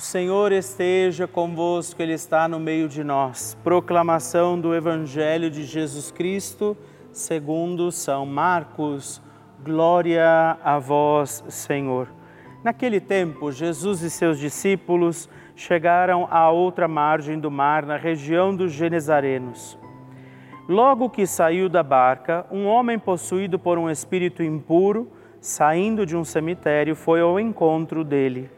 O Senhor esteja convosco, Ele está no meio de nós. Proclamação do Evangelho de Jesus Cristo, segundo São Marcos. Glória a vós, Senhor. Naquele tempo, Jesus e seus discípulos chegaram à outra margem do mar, na região dos Genezarenos. Logo que saiu da barca, um homem possuído por um espírito impuro, saindo de um cemitério, foi ao encontro dele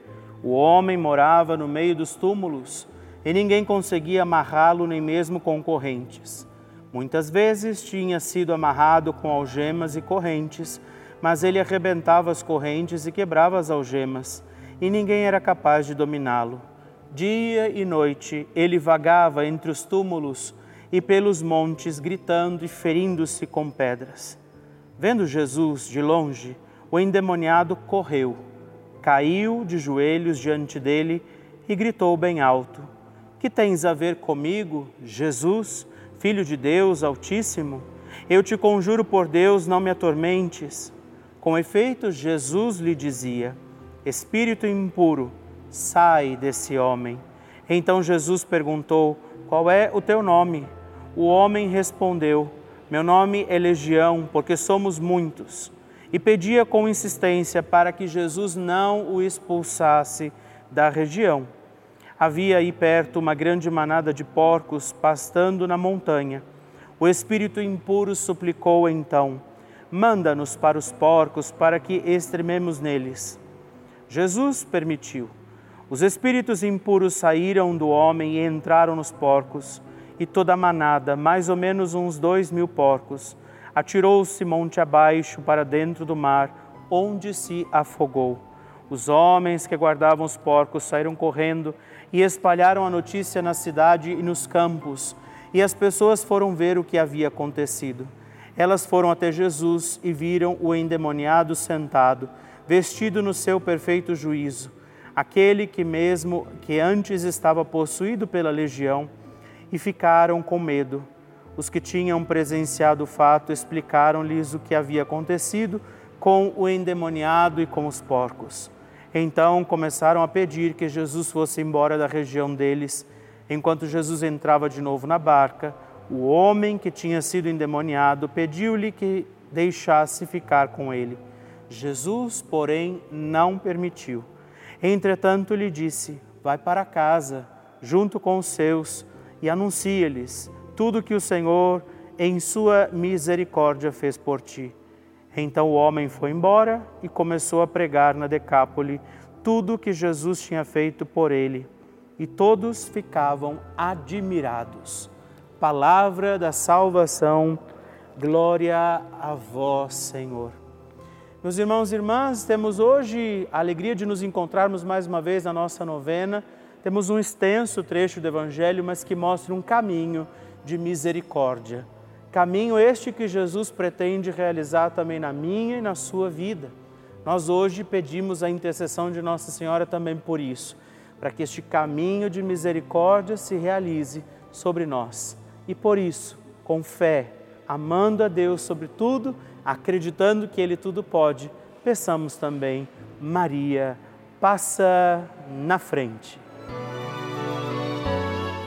o homem morava no meio dos túmulos e ninguém conseguia amarrá-lo nem mesmo com correntes. Muitas vezes tinha sido amarrado com algemas e correntes, mas ele arrebentava as correntes e quebrava as algemas, e ninguém era capaz de dominá-lo. Dia e noite ele vagava entre os túmulos e pelos montes, gritando e ferindo-se com pedras. Vendo Jesus de longe, o endemoniado correu caiu de joelhos diante dele e gritou bem alto: Que tens a ver comigo, Jesus, Filho de Deus Altíssimo? Eu te conjuro por Deus, não me atormentes. Com efeito, Jesus lhe dizia: Espírito impuro, sai desse homem. Então Jesus perguntou: Qual é o teu nome? O homem respondeu: Meu nome é Legião, porque somos muitos e pedia com insistência para que Jesus não o expulsasse, da região. Havia aí perto uma grande manada de porcos pastando na montanha. O espírito impuro suplicou então: Manda-nos para os porcos para que extrememos neles. Jesus permitiu. Os espíritos impuros saíram do homem e entraram nos porcos, e toda a manada, mais ou menos uns dois mil porcos, atirou-se monte abaixo para dentro do mar, onde se afogou. Os homens que guardavam os porcos saíram correndo e espalharam a notícia na cidade e nos campos, e as pessoas foram ver o que havia acontecido. Elas foram até Jesus e viram o endemoniado sentado, vestido no seu perfeito juízo aquele que mesmo que antes estava possuído pela legião, e ficaram com medo. Os que tinham presenciado o fato explicaram-lhes o que havia acontecido com o endemoniado e com os porcos. Então começaram a pedir que Jesus fosse embora da região deles. Enquanto Jesus entrava de novo na barca, o homem que tinha sido endemoniado pediu-lhe que deixasse ficar com ele. Jesus, porém, não permitiu. Entretanto, lhe disse: Vai para casa, junto com os seus, e anuncia-lhes tudo que o Senhor, em sua misericórdia, fez por ti. Então o homem foi embora e começou a pregar na Decápole tudo o que Jesus tinha feito por ele, e todos ficavam admirados. Palavra da salvação, glória a vós, Senhor. Meus irmãos e irmãs, temos hoje a alegria de nos encontrarmos mais uma vez na nossa novena. Temos um extenso trecho do Evangelho, mas que mostra um caminho de misericórdia. Caminho este que Jesus pretende realizar também na minha e na sua vida. Nós hoje pedimos a intercessão de Nossa Senhora também por isso, para que este caminho de misericórdia se realize sobre nós. E por isso, com fé, amando a Deus sobre tudo, acreditando que Ele tudo pode, peçamos também, Maria, passa na frente.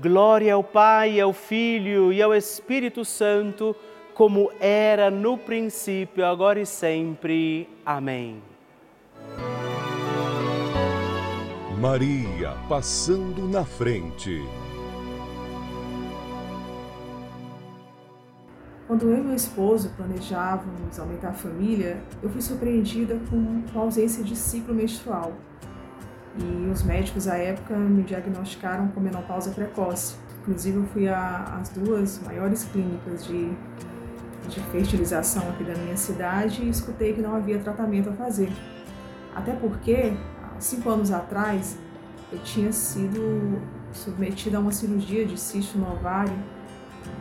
Glória ao Pai, ao Filho e ao Espírito Santo, como era no princípio, agora e sempre. Amém. Maria passando na frente. Quando eu e meu esposo planejávamos aumentar a família, eu fui surpreendida com a ausência de ciclo menstrual. E os médicos à época me diagnosticaram com menopausa precoce. Inclusive, eu fui às duas maiores clínicas de, de fertilização aqui da minha cidade e escutei que não havia tratamento a fazer. Até porque, há cinco anos atrás, eu tinha sido submetida a uma cirurgia de cisto no ovário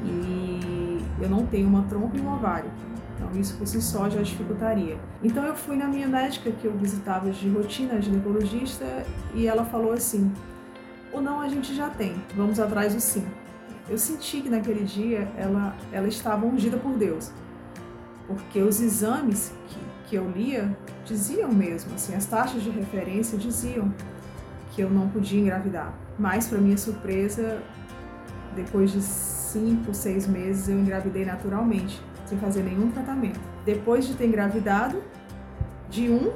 e eu não tenho uma trompa e um ovário. Então isso por si só já dificultaria. Então eu fui na minha médica que eu visitava de rotina, ginecologista, e ela falou assim: "O não a gente já tem, vamos atrás do sim". Eu senti que naquele dia ela ela estava ungida por Deus. Porque os exames que, que eu lia diziam mesmo, assim, as taxas de referência diziam que eu não podia engravidar. Mas para minha surpresa, depois de cinco, seis meses, eu engravidei naturalmente, sem fazer nenhum tratamento. Depois de ter engravidado, de um,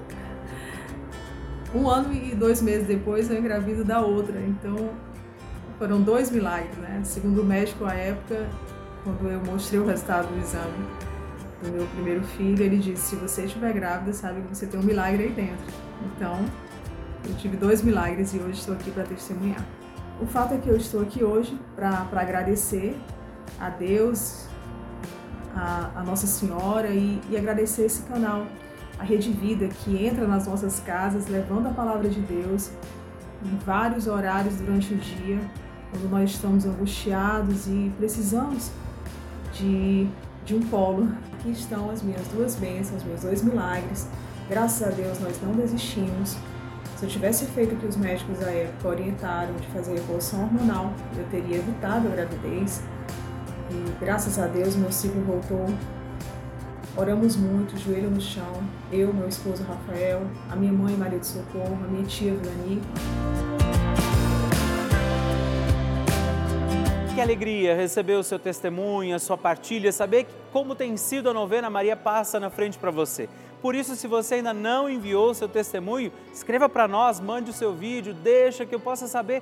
um ano e dois meses depois, eu engravido da outra. Então, foram dois milagres, né? Segundo o médico à época, quando eu mostrei o resultado do exame do meu primeiro filho, ele disse: se você estiver grávida, sabe que você tem um milagre aí dentro. Então, eu tive dois milagres e hoje estou aqui para testemunhar. O fato é que eu estou aqui hoje para agradecer a Deus, a, a Nossa Senhora e, e agradecer esse canal, a Rede Vida, que entra nas nossas casas levando a palavra de Deus em vários horários durante o dia, quando nós estamos angustiados e precisamos de, de um polo. Aqui estão as minhas duas bênçãos, meus dois milagres. Graças a Deus nós não desistimos. Se eu tivesse feito o que os médicos da época orientaram de fazer reposição hormonal, eu teria evitado a gravidez. E graças a Deus meu ciclo voltou. Oramos muito, joelho no chão. Eu, meu esposo Rafael, a minha mãe Maria de Socorro, a minha tia Vilani. Que alegria receber o seu testemunho, a sua partilha, saber como tem sido a novena Maria Passa na frente para você. Por isso, se você ainda não enviou o seu testemunho, escreva para nós, mande o seu vídeo, deixa que eu possa saber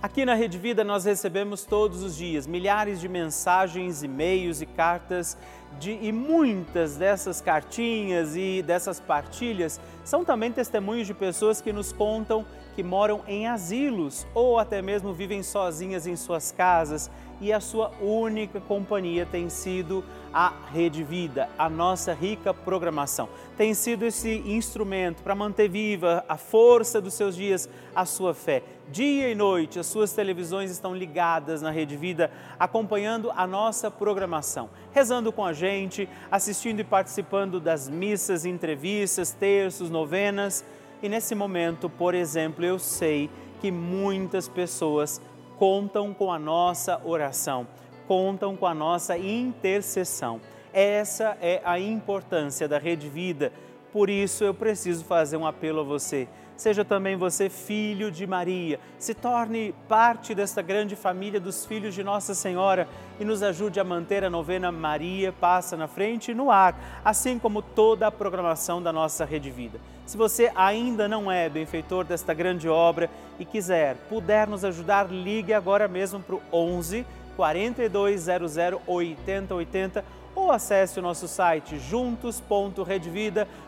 Aqui na Rede Vida nós recebemos todos os dias milhares de mensagens, e-mails e cartas de, e muitas dessas cartinhas e dessas partilhas são também testemunhos de pessoas que nos contam que moram em asilos ou até mesmo vivem sozinhas em suas casas e a sua única companhia tem sido a Rede Vida, a nossa rica programação. Tem sido esse instrumento para manter viva a força dos seus dias, a sua fé. Dia e noite, as suas televisões estão ligadas na Rede Vida, acompanhando a nossa programação, rezando com a gente, assistindo e participando das missas, entrevistas, terços, novenas. E nesse momento, por exemplo, eu sei que muitas pessoas contam com a nossa oração, contam com a nossa intercessão. Essa é a importância da Rede Vida. Por isso eu preciso fazer um apelo a você. Seja também você filho de Maria, se torne parte desta grande família dos filhos de Nossa Senhora e nos ajude a manter a novena Maria Passa na Frente no ar, assim como toda a programação da nossa Rede Vida. Se você ainda não é benfeitor desta grande obra e quiser, puder nos ajudar, ligue agora mesmo para o 11 4200 8080 ou acesse o nosso site juntos.redvida.com.br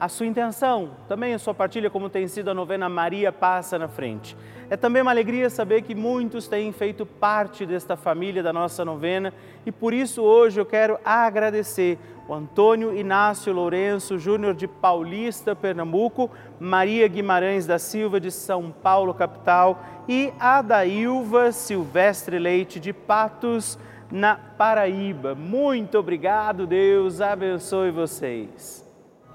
a sua intenção, também a sua partilha, como tem sido a novena Maria Passa na Frente. É também uma alegria saber que muitos têm feito parte desta família da nossa novena e por isso hoje eu quero agradecer o Antônio Inácio Lourenço Júnior de Paulista, Pernambuco, Maria Guimarães da Silva de São Paulo, capital, e a Dailva Silvestre Leite de Patos, na Paraíba. Muito obrigado, Deus abençoe vocês.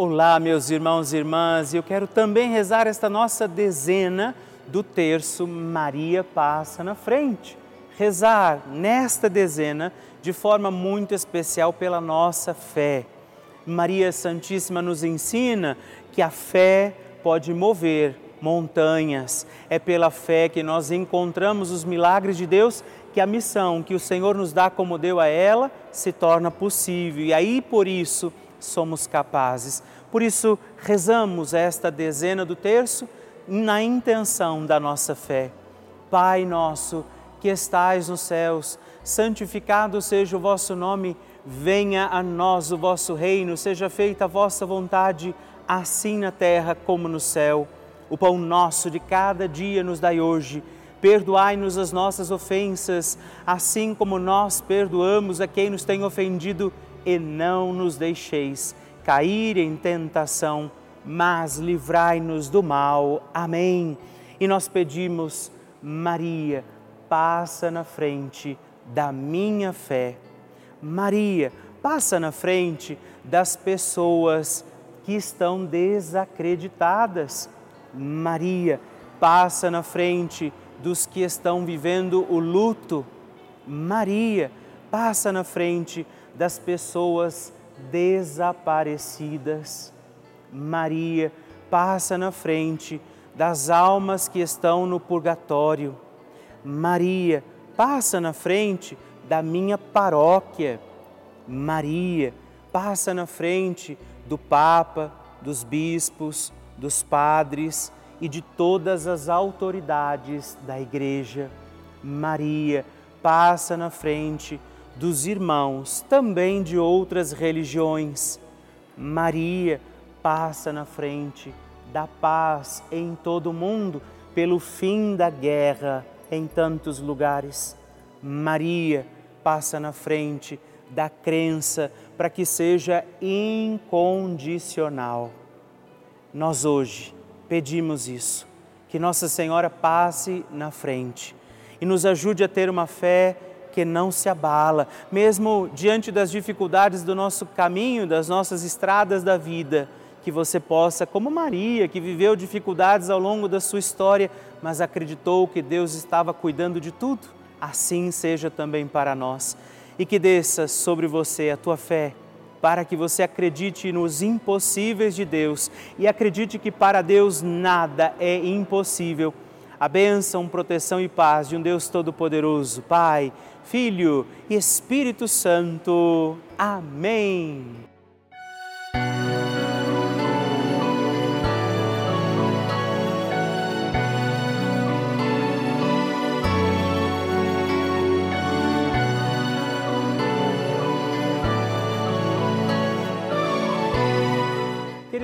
Olá, meus irmãos e irmãs, eu quero também rezar esta nossa dezena do terço Maria Passa na Frente. Rezar nesta dezena de forma muito especial pela nossa fé. Maria Santíssima nos ensina que a fé pode mover montanhas. É pela fé que nós encontramos os milagres de Deus que a missão que o Senhor nos dá como deu a ela se torna possível. E aí por isso somos capazes. Por isso, rezamos esta dezena do terço na intenção da nossa fé. Pai nosso, que estais nos céus, santificado seja o vosso nome, venha a nós o vosso reino, seja feita a vossa vontade, assim na terra como no céu. O pão nosso de cada dia nos dai hoje. Perdoai-nos as nossas ofensas, assim como nós perdoamos a quem nos tem ofendido e não nos deixeis cair em tentação, mas livrai-nos do mal. Amém. E nós pedimos, Maria, passa na frente da minha fé. Maria, passa na frente das pessoas que estão desacreditadas. Maria, passa na frente dos que estão vivendo o luto. Maria, passa na frente das pessoas desaparecidas. Maria passa na frente das almas que estão no purgatório. Maria passa na frente da minha paróquia. Maria passa na frente do Papa, dos bispos, dos padres e de todas as autoridades da Igreja. Maria passa na frente dos irmãos, também de outras religiões. Maria passa na frente da paz em todo o mundo, pelo fim da guerra em tantos lugares. Maria passa na frente da crença para que seja incondicional. Nós hoje pedimos isso, que Nossa Senhora passe na frente e nos ajude a ter uma fé que não se abala, mesmo diante das dificuldades do nosso caminho, das nossas estradas da vida, que você possa, como Maria, que viveu dificuldades ao longo da sua história, mas acreditou que Deus estava cuidando de tudo, assim seja também para nós. E que desça sobre você a tua fé, para que você acredite nos impossíveis de Deus e acredite que para Deus nada é impossível. A bênção, proteção e paz de um Deus Todo-Poderoso, Pai, Filho e Espírito Santo. Amém.